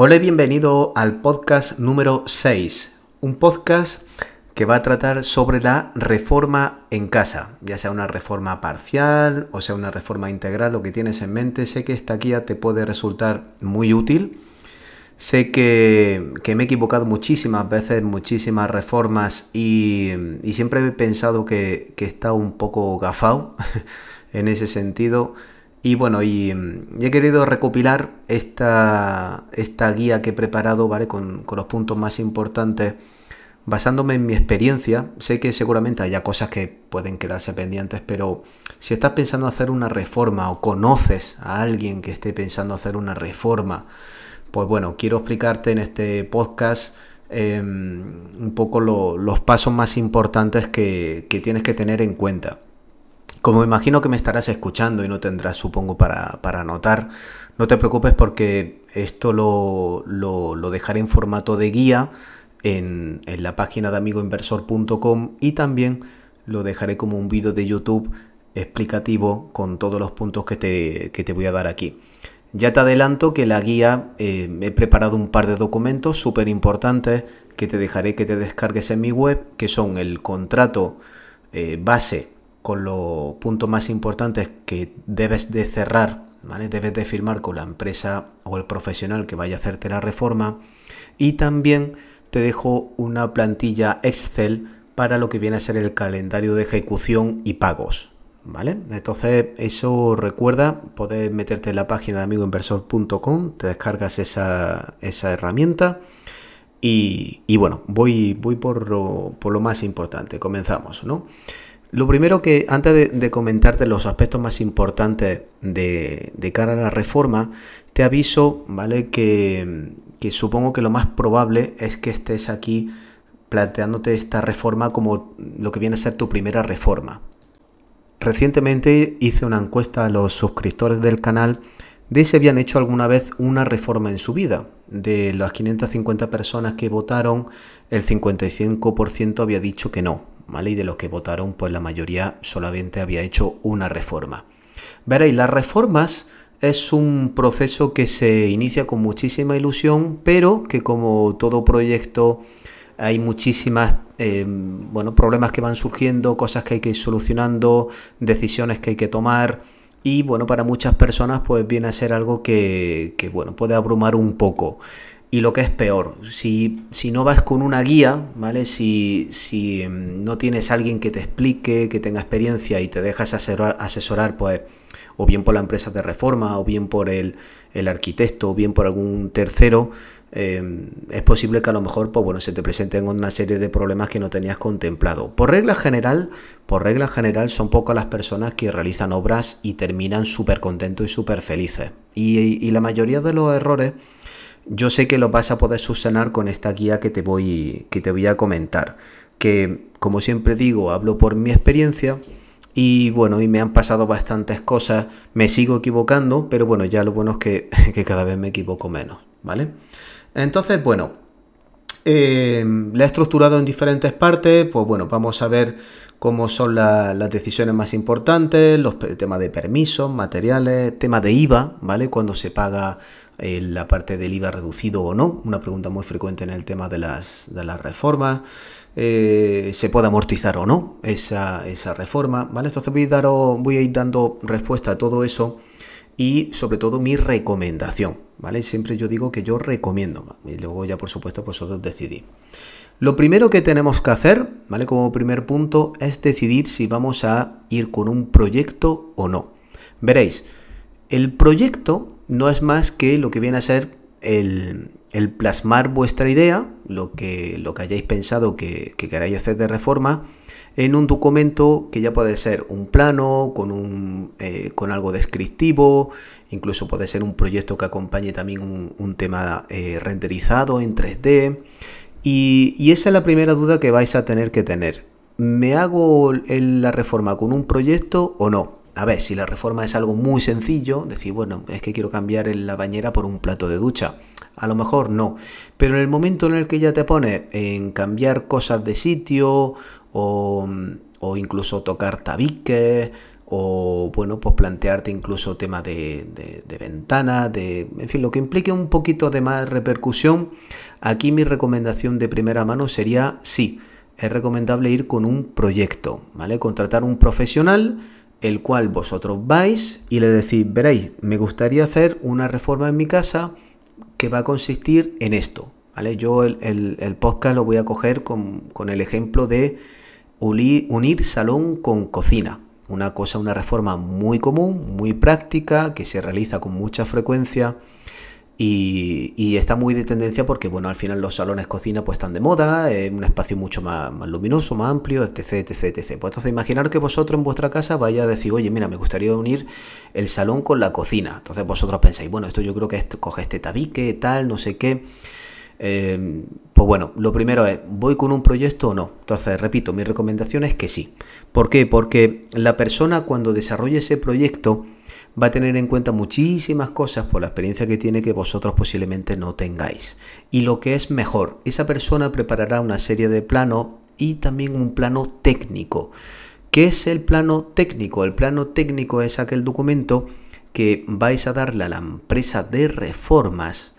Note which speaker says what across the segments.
Speaker 1: Hola y bienvenido al podcast número 6, un podcast que va a tratar sobre la reforma en casa, ya sea una reforma parcial o sea una reforma integral, lo que tienes en mente. Sé que esta guía te puede resultar muy útil. Sé que, me he equivocado muchísimas veces, muchísimas reformas y, siempre he pensado que, que está un poco gafado en ese sentido. Y bueno, y, he querido recopilar esta, esta, guía que he preparado, ¿vale? Con, los puntos más importantes, basándome en mi experiencia. Sé que seguramente haya cosas que pueden quedarse pendientes, pero si estás pensando hacer una reforma o conoces a alguien que esté pensando hacer una reforma, pues bueno, quiero explicarte en este podcast em, un poco los pasos más importantes que tienes que tener en cuenta. Como imagino que me estarás escuchando y no tendrás, supongo, para, anotar, no te preocupes porque esto lo, dejaré en formato de guía en, la página de amigoinversor.com y también lo dejaré como un vídeo de YouTube explicativo con todos los puntos que te, voy a dar aquí. Ya te adelanto que la guía eh, he preparado un par de documentos súper importantes que te dejaré que te descargues en mi web, que son el contrato eh, base con los puntos más importantes que debes de cerrar, ¿vale? Debes de firmar con la empresa o el profesional que vaya a hacerte la reforma. Y también te dejo una plantilla Excel para lo que viene a ser el calendario de ejecución y pagos. ¿Vale? Entonces, eso recuerda, puedes meterte en la página de amigoinversor.com, te descargas esa, herramienta y, bueno, voy, voy por, lo, por lo más importante. Comenzamos, ¿no? Lo primero que, antes de, comentarte los aspectos más importantes de, cara a la reforma, te aviso, ¿vale? Que, supongo que lo más probable es que estés aquí planteándote esta reforma como lo que viene a ser tu primera reforma. Recientemente hice una encuesta a los suscriptores del canal de si habían hecho alguna vez una reforma en su vida. De las 550 personas que votaron, el 55% había dicho que no, y de los que votaron, pues la mayoría solamente había hecho una reforma. Veréis, las reformas es un proceso que se inicia con muchísima ilusión, pero que como todo proyecto hay muchísimas em, bueno, problemas que van surgiendo, cosas que hay que ir solucionando, decisiones que hay que tomar. Y bueno, para muchas personas pues viene a ser algo que, que bueno, puede abrumar un poco. Y lo que es peor, si, si no vas con una guía, ¿vale? Si, si mm, no tienes alguien que te explique, que tenga experiencia y te dejas asesorar, asesorar, pues, o bien por la empresa de reforma, o bien por el, arquitecto, o bien por algún tercero, em, es posible que a lo mejor, pues bueno, se te presenten una serie de problemas que no tenías contemplado. Por regla general, por regla general, son pocas las personas que realizan obras y terminan súper contentos y súper felices. Y la mayoría de los errores yo sé que lo vas a poder subsanar con esta guía que te voy, que te voy a comentar. Que, como siempre digo, hablo por mi experiencia. Y bueno, y me han pasado bastantes cosas. Me sigo equivocando, pero bueno, ya lo bueno es que, cada vez me equivoco menos, ¿vale? Entonces, bueno, eh, la he estructurado en diferentes partes. Pues bueno, vamos a ver cómo son las decisiones más importantes, los temas de permisos, materiales, tema de IVA, ¿vale? Cuando se paga eh, la parte del IVA reducido o no, una pregunta muy frecuente en el tema de las, de las reformas. Eh, se puede amortizar o no esa, reforma, ¿vale? Entonces voy a, voy a ir dando respuesta a todo eso y sobre todo mi recomendación, ¿vale? Siempre yo digo que yo recomiendo, y luego ya por supuesto vosotros decidís. Lo primero que tenemos que hacer, ¿vale? Como primer punto, es decidir si vamos a ir con un proyecto o no. Veréis, el proyecto no es más que lo que viene a ser el, plasmar vuestra idea, lo que, lo que hayáis pensado que, queráis hacer de reforma, en un documento que ya puede ser un plano, con, un, eh, con algo descriptivo, incluso puede ser un proyecto que acompañe también un, tema eh, renderizado en 3D. Y, esa es la primera duda que vais a tener que tener. ¿Me hago la reforma con un proyecto o no? A ver, si la reforma es algo muy sencillo, decir, bueno, es que quiero cambiar la bañera por un plato de ducha. A lo mejor no. Pero en el momento en el que ya te pones en cambiar cosas de sitio o, incluso tocar tabiques o bueno, pues plantearte incluso temas de, de, de ventanas, en fin, lo que implique un poquito de más repercusión. Aquí mi recomendación de primera mano sería sí, es recomendable ir con un proyecto, ¿vale? Contratar un profesional el cual vosotros vais y le decís, veréis, me gustaría hacer una reforma en mi casa que va a consistir en esto, ¿vale? Yo el, podcast lo voy a coger con, el ejemplo de unir salón con cocina, una cosa, una reforma muy común, muy práctica, que se realiza con mucha frecuencia y, está muy de tendencia porque, bueno, al final los salones cocina pues están de moda, es un espacio mucho más, luminoso, más amplio, etc, etc, etc. Pues entonces imaginar que vosotros en vuestra casa vaya a decir, oye, mira, me gustaría unir el salón con la cocina. Entonces vosotros pensáis, bueno, esto yo creo que es, coge este tabique, tal, no sé qué. Em, pues bueno, lo primero es, ¿voy con un proyecto o no? Entonces, repito, mi recomendación es que sí. ¿Por qué? Porque la persona cuando desarrolle ese proyecto va a tener en cuenta muchísimas cosas por la experiencia que tiene que vosotros posiblemente no tengáis. Y lo que es mejor, esa persona preparará una serie de planos y también un plano técnico. ¿Qué es el plano técnico? El plano técnico es aquel documento que vais a darle a la empresa de reformas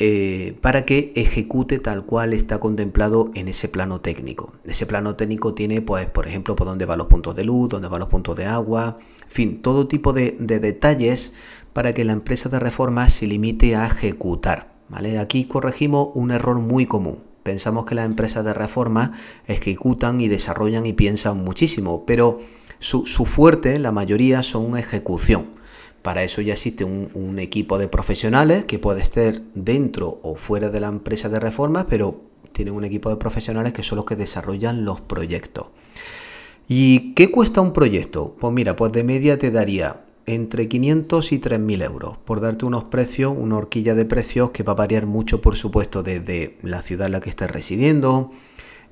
Speaker 1: eh, para que ejecute tal cual está contemplado en ese plano técnico. Ese plano técnico tiene, pues, por ejemplo, por dónde van los puntos de luz, dónde van los puntos de agua, en fin, todo tipo de, detalles para que la empresa de reforma se limite a ejecutar. ¿vale? Aquí corregimos un error muy común. Pensamos que las empresas de reforma ejecutan y desarrollan y piensan muchísimo, pero su, su fuerte, la mayoría, son ejecución. Para eso ya existe un, equipo de profesionales que puede estar dentro o fuera de la empresa de reformas, pero tienen un equipo de profesionales que son los que desarrollan los proyectos. ¿Y qué cuesta un proyecto? Pues mira, pues de media te daría entre 500 y 3.000 euros, por darte unos precios, una horquilla de precios que va a variar mucho, por supuesto, desde la ciudad en la que estés residiendo,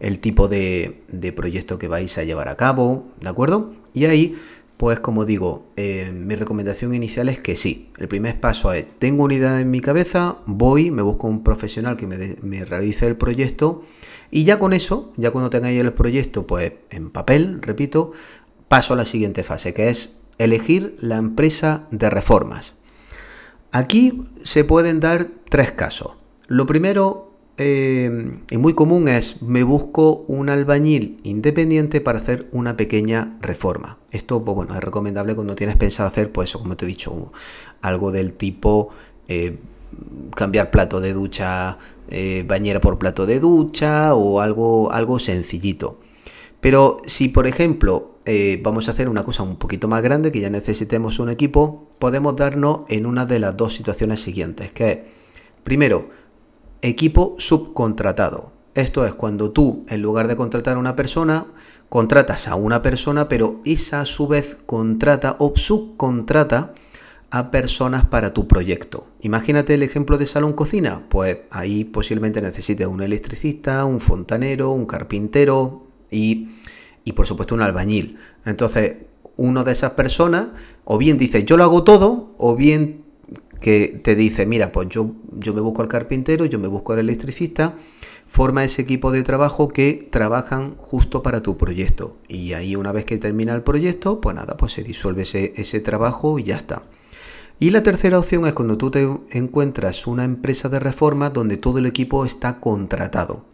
Speaker 1: el tipo de, de proyecto que vais a llevar a cabo, ¿de acuerdo? Y ahí pues como digo, eh, mi recomendación inicial es que sí. El primer paso es, tengo una idea en mi cabeza, voy, me busco un profesional que me, realice el proyecto y ya con eso, ya cuando tengáis el proyecto, pues en papel, repito, paso a la siguiente fase, que es elegir la empresa de reformas. Aquí se pueden dar tres casos. Lo primero eh, y muy común es me busco un albañil independiente para hacer una pequeña reforma. Esto, pues bueno, es recomendable cuando tienes pensado hacer, pues eso, como te he dicho, algo del tipo eh, cambiar plato de ducha, eh, bañera por plato de ducha o algo, algo sencillito. Pero si, por ejemplo, vamos a hacer una cosa un poquito más grande, que ya necesitemos un equipo, podemos darnos en una de las dos situaciones siguientes, que es, primero, equipo subcontratado. Esto es cuando tú, en lugar de contratar a una persona, contratas a una persona, pero esa a su vez contrata o subcontrata a personas para tu proyecto. Imagínate el ejemplo de salón cocina, pues ahí posiblemente necesites un electricista, un fontanero, un carpintero y, y por supuesto un albañil. Entonces, uno de esas personas o bien dice yo lo hago todo o bien que te dice, mira, pues yo, yo me busco al carpintero, yo me busco al electricista, forma ese equipo de trabajo que trabajan justo para tu proyecto. Y ahí una vez que termina el proyecto, pues nada, pues se disuelve ese, trabajo y ya está. Y la tercera opción es cuando tú te encuentras una empresa de reforma donde todo el equipo está contratado.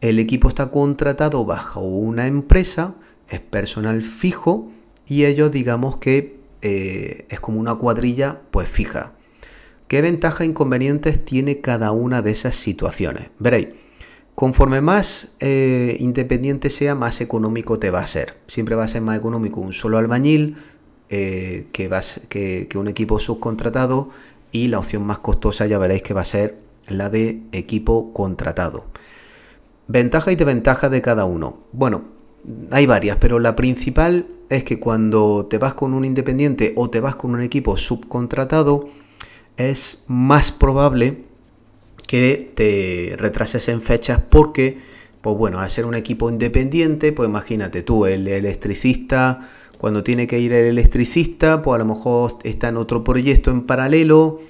Speaker 1: El equipo está contratado bajo una empresa, es personal fijo y ellos digamos que eh, es como una cuadrilla pues fija. ¿Qué ventajas e inconvenientes tiene cada una de esas situaciones? Veréis, conforme más eh, independiente sea, más económico te va a ser. Siempre va a ser más económico un solo albañil eh, que, un equipo subcontratado y la opción más costosa ya veréis que va a ser la de equipo contratado. Ventaja y desventaja de cada uno. Bueno, hay varias, pero la principal es que cuando te vas con un independiente o te vas con un equipo subcontratado, es más probable que te retrases en fechas porque, pues bueno, al ser un equipo independiente, pues imagínate tú, el electricista, cuando tiene que ir el electricista, pues a lo mejor está en otro proyecto en paralelo,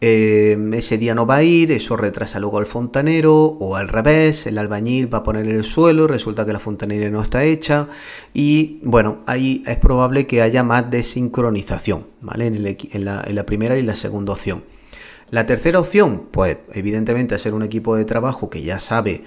Speaker 1: eh, ese día no va a ir, eso retrasa luego al fontanero o al revés, el albañil va a poner el suelo, resulta que la fontanería no está hecha y bueno, ahí es probable que haya más desincronización, ¿vale? En, la, en la primera y la segunda opción. La tercera opción, pues evidentemente hacer un equipo de trabajo que ya sabe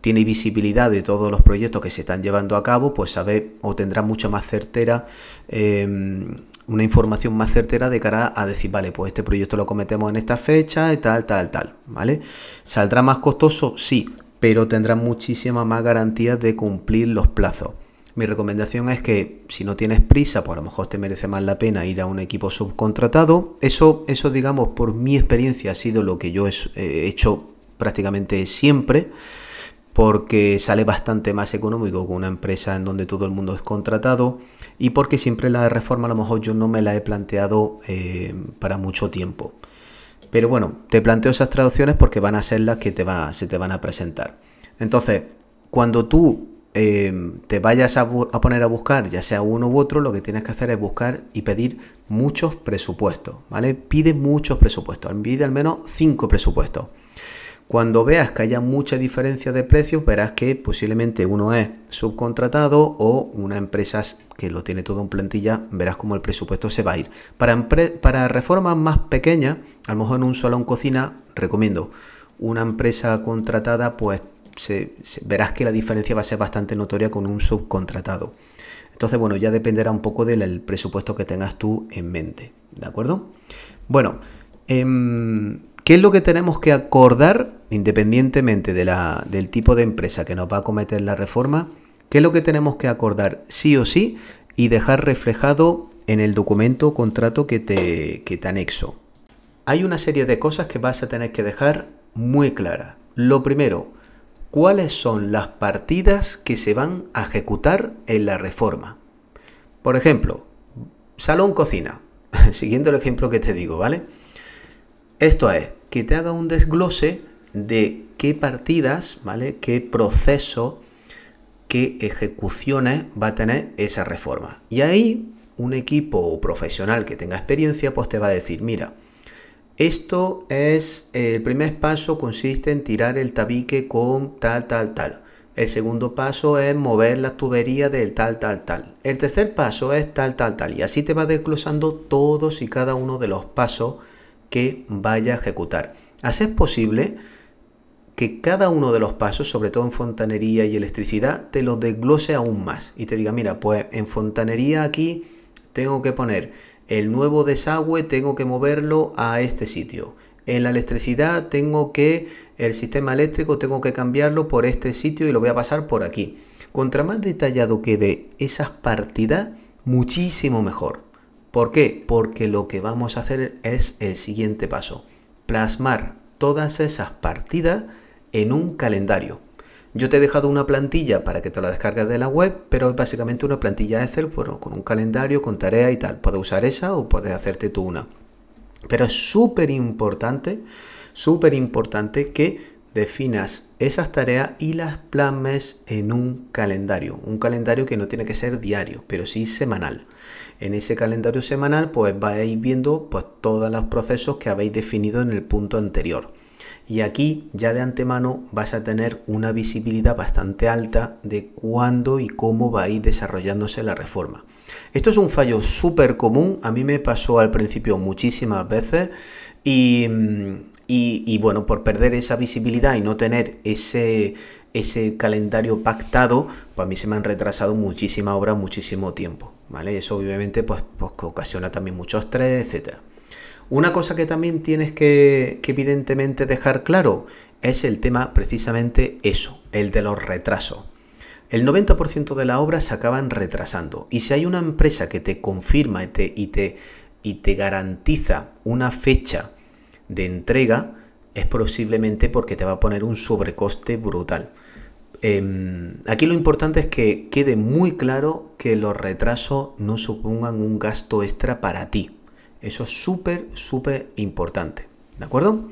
Speaker 1: tiene visibilidad de todos los proyectos que se están llevando a cabo, pues sabe o tendrá mucha más certera, em, una información más certera de cara a decir, vale, pues este proyecto lo cometemos en esta fecha tal, tal, tal, ¿vale? ¿Saldrá más costoso? Sí, pero tendrá muchísima más garantías de cumplir los plazos. Mi recomendación es que si no tienes prisa, pues a lo mejor te merece más la pena ir a un equipo subcontratado. Eso, eso digamos, por mi experiencia ha sido lo que yo he hecho prácticamente siempre porque sale bastante más económico con una empresa en donde todo el mundo es contratado y porque siempre la reforma a lo mejor yo no me la he planteado eh, para mucho tiempo. Pero bueno, te planteo esas traducciones porque van a ser las que te va, se te van a presentar. Entonces, cuando tú eh, te vayas a, a, poner a buscar, ya sea uno u otro, lo que tienes que hacer es buscar y pedir muchos presupuestos, ¿vale? Pide muchos presupuestos, pide al menos cinco presupuestos. Cuando veas que haya mucha diferencia de precios, verás que posiblemente uno es subcontratado o una empresa que lo tiene todo en plantilla, verás como el presupuesto se va a ir. Para, para reformas más pequeñas, a lo mejor en un salón cocina, recomiendo una empresa contratada, pues verás que la diferencia va a ser bastante notoria con un subcontratado. Entonces, bueno, ya dependerá un poco del presupuesto que tengas tú en mente. ¿De acuerdo? Bueno, eh, ¿Qué es lo que tenemos que acordar, independientemente de la, del tipo de empresa que nos va a cometer la reforma? ¿Qué es lo que tenemos que acordar sí o sí y dejar reflejado en el documento o contrato que te, que te anexo? Hay una serie de cosas que vas a tener que dejar muy claras. Lo primero, ¿cuáles son las partidas que se van a ejecutar en la reforma? Por ejemplo, salón cocina, siguiendo el ejemplo que te digo, ¿vale? Esto es, que te haga un desglose de qué partidas, ¿vale? Qué proceso, qué ejecuciones va a tener esa reforma. Y ahí un equipo profesional que tenga experiencia, pues te va a decir, mira, esto es, el primer paso consiste en tirar el tabique con tal, tal, tal. El segundo paso es mover la tubería del tal, tal, tal. El tercer paso es tal, tal, tal. Y así te va desglosando todos y cada uno de los pasos que vaya a ejecutar. Así es posible que cada uno de los pasos, sobre todo en fontanería y electricidad, te los desglose aún más y te diga, mira, pues en fontanería aquí tengo que poner el nuevo desagüe, tengo que moverlo a este sitio. En la electricidad tengo que, el sistema eléctrico tengo que cambiarlo por este sitio y lo voy a pasar por aquí. Contra más detallado quede esas partidas, muchísimo mejor. ¿Por qué? Porque lo que vamos a hacer es el siguiente paso. Plasmar todas esas partidas en un calendario. Yo te he dejado una plantilla para que te la descargues de la web, pero es básicamente una plantilla Excel con un calendario, con tareas y tal. Puedes usar esa o puedes hacerte tú una. Pero es súper importante, súper importante que definas esas tareas y las plasmes en un calendario. Un calendario que no tiene que ser diario, pero sí semanal. En ese calendario semanal pues vais viendo pues todos los procesos que habéis definido en el punto anterior. Y aquí ya de antemano vas a tener una visibilidad bastante alta de cuándo y cómo va a ir desarrollándose la reforma. Esto es un fallo súper común, a mí me pasó al principio muchísimas veces y, y, bueno, por perder esa visibilidad y no tener ese, ese calendario pactado, pues a mí se me han retrasado muchísimas obras, muchísimo tiempo. ¿Vale? Eso obviamente pues, pues ocasiona también mucho estrés, etc. Una cosa que también tienes que, que evidentemente dejar claro es el tema precisamente eso, el de los retrasos. El 90% de la obra se acaban retrasando y si hay una empresa que te confirma y te, y te, y te garantiza una fecha de entrega, es posiblemente porque te va a poner un sobrecoste brutal. Em, aquí lo importante es que quede muy claro que los retrasos no supongan un gasto extra para ti. Eso es súper, súper importante. ¿De acuerdo?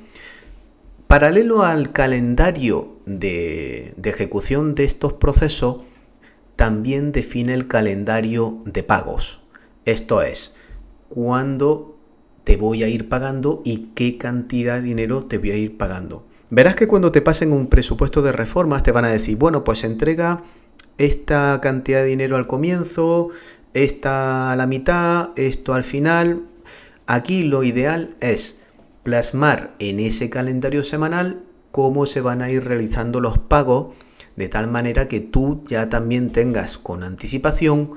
Speaker 1: Paralelo al calendario de, de, ejecución de estos procesos, también define el calendario de pagos. Esto es, cuando te voy a ir pagando y qué cantidad de dinero te voy a ir pagando. Verás que cuando te pasen un presupuesto de reformas te van a decir, bueno, pues entrega esta cantidad de dinero al comienzo, esta a la mitad, esto al final. Aquí lo ideal es plasmar en ese calendario semanal cómo se van a ir realizando los pagos de tal manera que tú ya también tengas con anticipación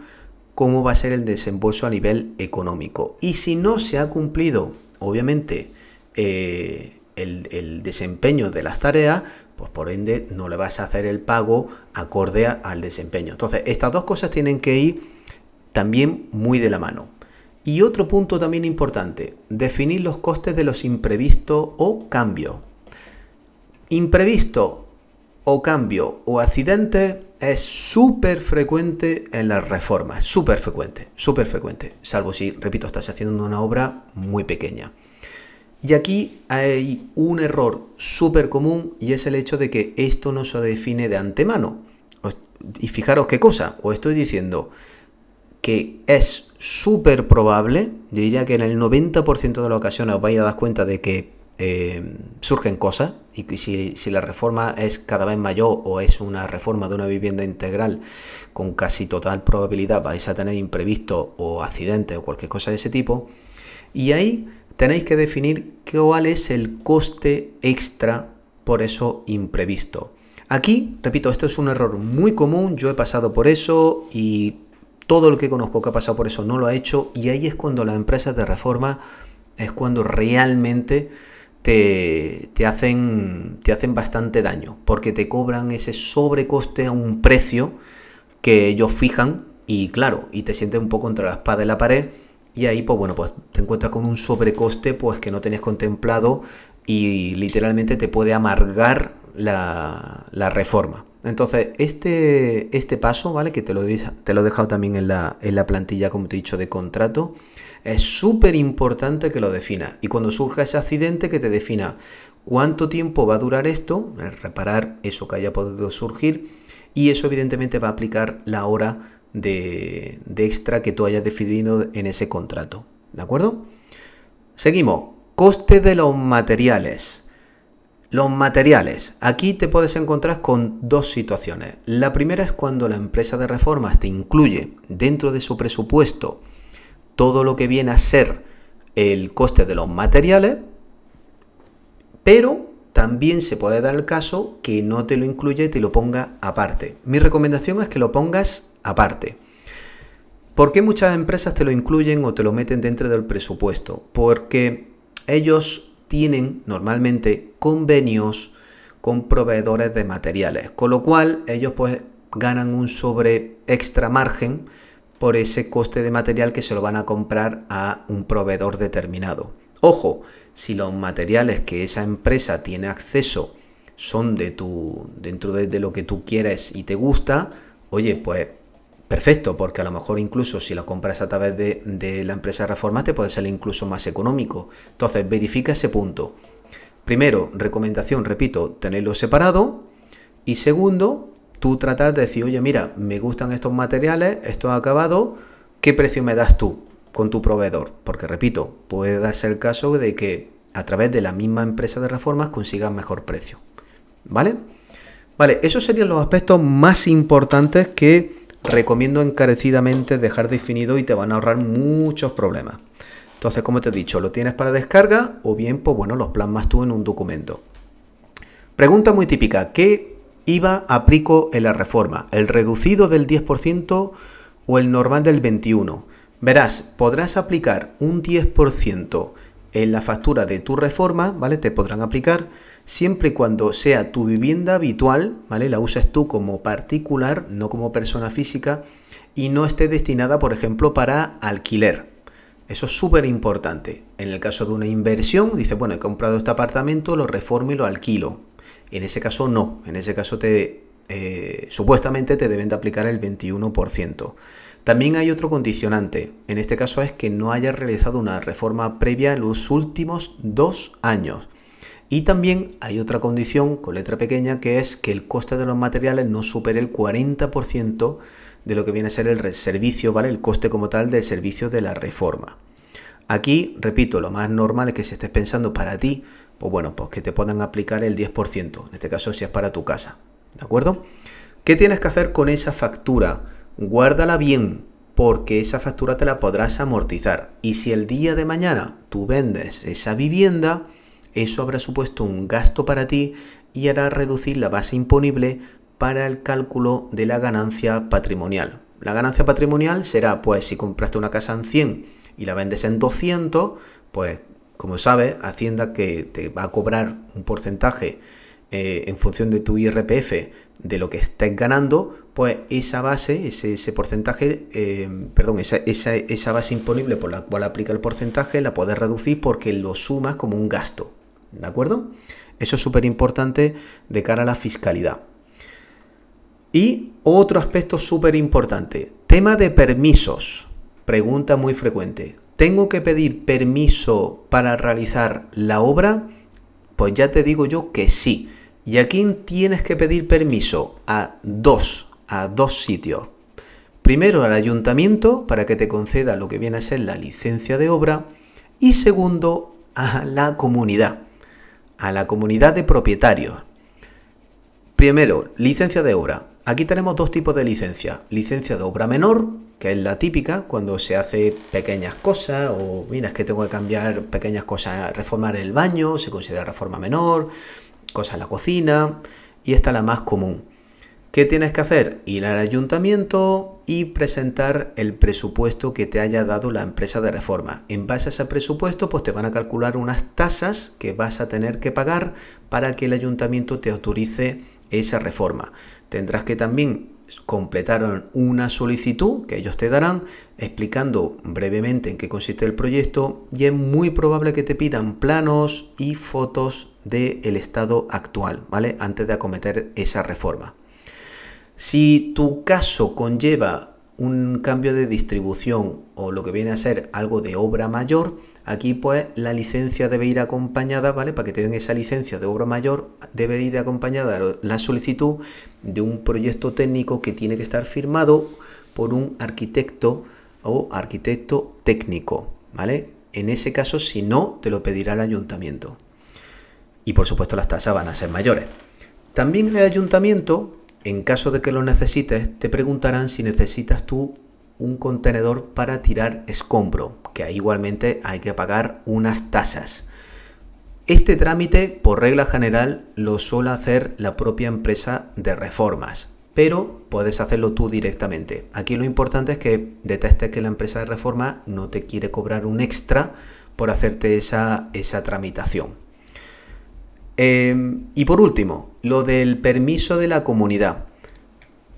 Speaker 1: cómo va a ser el desembolso a nivel económico. Y si no se ha cumplido, obviamente, eh, el, desempeño de las tareas, pues por ende no le vas a hacer el pago acorde al desempeño. Entonces, estas dos cosas tienen que ir también muy de la mano. Y otro punto también importante, definir los costes de los imprevistos o cambios. Imprevisto o cambio o accidente es súper frecuente en las reformas, súper frecuente, súper frecuente, salvo si, repito, estás haciendo una obra muy pequeña. Y aquí hay un error súper común y es el hecho de que esto no se define de antemano. Y fijaros qué cosa, os estoy diciendo que es súper probable, yo diría que en el 90% de las ocasiones os vais a dar cuenta de que eh, surgen cosas y si, si, la reforma es cada vez mayor o es una reforma de una vivienda integral con casi total probabilidad vais a tener imprevisto o accidentes o cualquier cosa de ese tipo y ahí tenéis que definir cuál es el coste extra por eso imprevisto. Aquí, repito, esto es un error muy común, yo he pasado por eso y todo el que conozco que ha pasado por eso no lo ha hecho y ahí es cuando las empresas de reforma es cuando realmente te, hacen, te hacen bastante daño, porque te cobran ese sobrecoste a un precio que ellos fijan y claro, y te sientes un poco contra la espada de la pared y ahí pues bueno, pues te encuentras con un sobrecoste pues que no tenías contemplado y literalmente te puede amargar la, reforma. Entonces, este, este paso, ¿vale? Que te lo, te lo he dejado también en la, en la plantilla, como te he dicho, de contrato es súper importante que lo defina. Y cuando surja ese accidente, que te defina cuánto tiempo va a durar esto, reparar eso que haya podido surgir. Y eso evidentemente va a aplicar la hora de, extra que tú hayas definido en ese contrato. ¿De acuerdo? Seguimos. Coste de los materiales. Los materiales. Aquí te puedes encontrar con dos situaciones. La primera es cuando la empresa de reformas te incluye dentro de su presupuesto todo lo que viene a ser el coste de los materiales, pero también se puede dar el caso que no te lo incluya y te lo ponga aparte. Mi recomendación es que lo pongas aparte. ¿Por qué muchas empresas te lo incluyen o te lo meten dentro del presupuesto? Porque ellos tienen normalmente convenios con proveedores de materiales, con lo cual ellos pues ganan un sobre extra margen por ese coste de material que se lo van a comprar a un proveedor determinado. Ojo, si los materiales que esa empresa tiene acceso son de tu, dentro de, lo que tú quieres y te gusta, oye, pues perfecto, porque a lo mejor incluso si lo compras a través de, la empresa Reforma te puede salir incluso más económico. Entonces, verifica ese punto. Primero, recomendación, repito, tenerlo separado. Y segundo, tú tratar de decir, oye, mira, me gustan estos materiales, estos acabados, ¿qué precio me das tú con tu proveedor? Porque repito, puede darse el caso de que a través de la misma empresa de reformas consigas mejor precio. ¿Vale? Vale, esos serían los aspectos más importantes que recomiendo encarecidamente dejar definido y te van a ahorrar muchos problemas. Entonces, como te he dicho, lo tienes para descarga o bien, pues bueno, los plasmas tú en un documento. Pregunta muy típica, ¿qué IVA aplico en la reforma, el reducido del 10% o el normal del 21%. Verás, podrás aplicar un 10% en la factura de tu reforma, ¿vale? Te podrán aplicar siempre y cuando sea tu vivienda habitual, ¿vale? La uses tú como particular, no como persona física, y no esté destinada, por ejemplo, para alquiler. Eso es súper importante. En el caso de una inversión, dice, bueno, he comprado este apartamento, lo reformo y lo alquilo. En ese caso no, en ese caso te, eh, supuestamente te deben de aplicar el 21%. También hay otro condicionante, en este caso es que no haya realizado una reforma previa en los últimos dos años. Y también hay otra condición con letra pequeña que es que el coste de los materiales no supere el 40% de lo que viene a ser el servicio, ¿vale? El coste como tal del servicio de la reforma. Aquí, repito, lo más normal es que si estés pensando para ti, pues bueno, pues que te puedan aplicar el 10%, en este caso si es para tu casa, ¿de acuerdo? ¿Qué tienes que hacer con esa factura? Guárdala bien, porque esa factura te la podrás amortizar. Y si el día de mañana tú vendes esa vivienda, eso habrá supuesto un gasto para ti y hará reducir la base imponible para el cálculo de la ganancia patrimonial. La ganancia patrimonial será, pues, si compraste una casa en 100 y la vendes en 200, pues, como sabes, Hacienda que te va a cobrar un porcentaje eh, en función de tu IRPF de lo que estés ganando, pues esa base, ese, porcentaje, eh, perdón, esa, esa, base imponible por la cual aplica el porcentaje, la puedes reducir porque lo sumas como un gasto. ¿De acuerdo? Eso es súper importante de cara a la fiscalidad. Y otro aspecto súper importante, tema de permisos. Pregunta muy frecuente. ¿Tengo que pedir permiso para realizar la obra? Pues ya te digo yo que sí. ¿Y a quién tienes que pedir permiso? A dos, a dos sitios. Primero al ayuntamiento para que te conceda lo que viene a ser la licencia de obra y segundo a la comunidad a la comunidad de propietarios. Primero, licencia de obra. Aquí tenemos dos tipos de licencia. Licencia de obra menor, que es la típica, cuando se hace pequeñas cosas, o mira, es que tengo que cambiar pequeñas cosas, reformar el baño, se considera reforma menor, cosas en la cocina, y esta es la más común. ¿Qué tienes que hacer? Ir al ayuntamiento y presentar el presupuesto que te haya dado la empresa de reforma. En base a ese presupuesto, pues te van a calcular unas tasas que vas a tener que pagar para que el ayuntamiento te autorice esa reforma. Tendrás que también completar una solicitud que ellos te darán explicando brevemente en qué consiste el proyecto y es muy probable que te pidan planos y fotos del estado actual, ¿vale? Antes de acometer esa reforma. Si tu caso conlleva un cambio de distribución o lo que viene a ser algo de obra mayor, aquí pues la licencia debe ir acompañada, ¿vale? Para que te den esa licencia de obra mayor, debe ir acompañada la solicitud de un proyecto técnico que tiene que estar firmado por un arquitecto o arquitecto técnico, ¿vale? En ese caso, si no, te lo pedirá el ayuntamiento. Y por supuesto las tasas van a ser mayores. También el ayuntamiento en caso de que lo necesites, te preguntarán si necesitas tú un contenedor para tirar escombro, que igualmente hay que pagar unas tasas. Este trámite, por regla general, lo suele hacer la propia empresa de reformas, pero puedes hacerlo tú directamente. Aquí lo importante es que detectes que la empresa de reforma no te quiere cobrar un extra por hacerte esa, esa tramitación. Em, y por último, lo del permiso de la comunidad.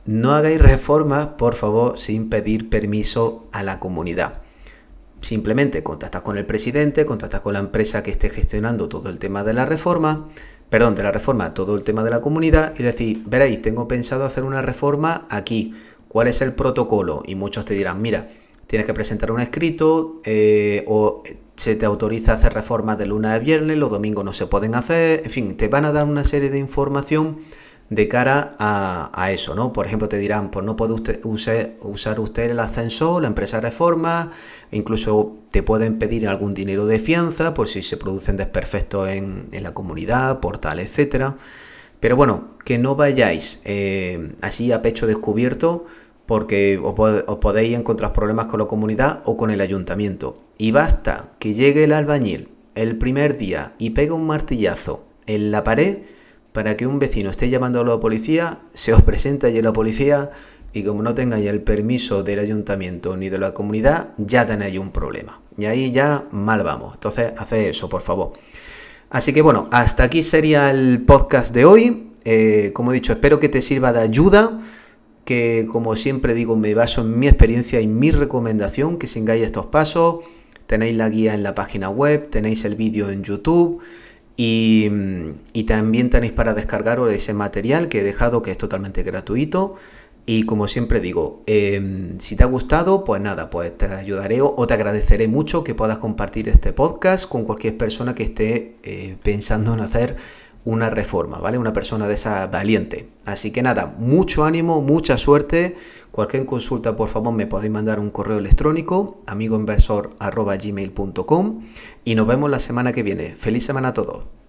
Speaker 1: No hagáis reformas, por favor, sin pedir permiso a la comunidad. Simplemente contactas con el presidente, contactas con la empresa que esté gestionando todo el tema de la reforma, perdón, de la reforma, todo el tema de la comunidad y decir, veréis, tengo pensado hacer una reforma aquí. ¿Cuál es el protocolo? Y muchos te dirán, mira, tienes que presentar un escrito eh, o se te autoriza a hacer reformas de luna a viernes, los domingos no se pueden hacer, en fin, te van a dar una serie de información de cara a, eso, ¿no? Por ejemplo, te dirán, pues no puede usted usar usted el ascensor, la empresa reforma, incluso te pueden pedir algún dinero de fianza por si se producen desperfectos en, la comunidad, portal, etcétera. Pero bueno, que no vayáis eh, así a pecho descubierto porque os, podéis encontrar problemas con la comunidad o con el ayuntamiento. Y basta que llegue el albañil el primer día y pegue un martillazo en la pared para que un vecino esté llamando a la policía, se os presenta allí la policía y como no tengáis el permiso del ayuntamiento ni de la comunidad, ya tenéis un problema. Y ahí ya mal vamos. Entonces, haced eso, por favor. Así que bueno, hasta aquí sería el podcast de hoy. Eh, como he dicho, espero que te sirva de ayuda que como siempre digo me baso en mi experiencia y mi recomendación que sigáis estos pasos. Tenéis la guía en la página web, tenéis el vídeo en YouTube y, también tenéis para descargaros ese material que he dejado que es totalmente gratuito. Y como siempre digo, em, si te ha gustado, pues nada, pues te ayudaré o te agradeceré mucho que puedas compartir este podcast con cualquier persona que esté eh, pensando en hacer una reforma, ¿vale? Una persona de esa valiente. Así que nada, mucho ánimo, mucha suerte Cualquier consulta, por favor, me podéis mandar un correo electrónico, amigoinversor.gmail.com y nos vemos la semana que viene. ¡Feliz semana a todos!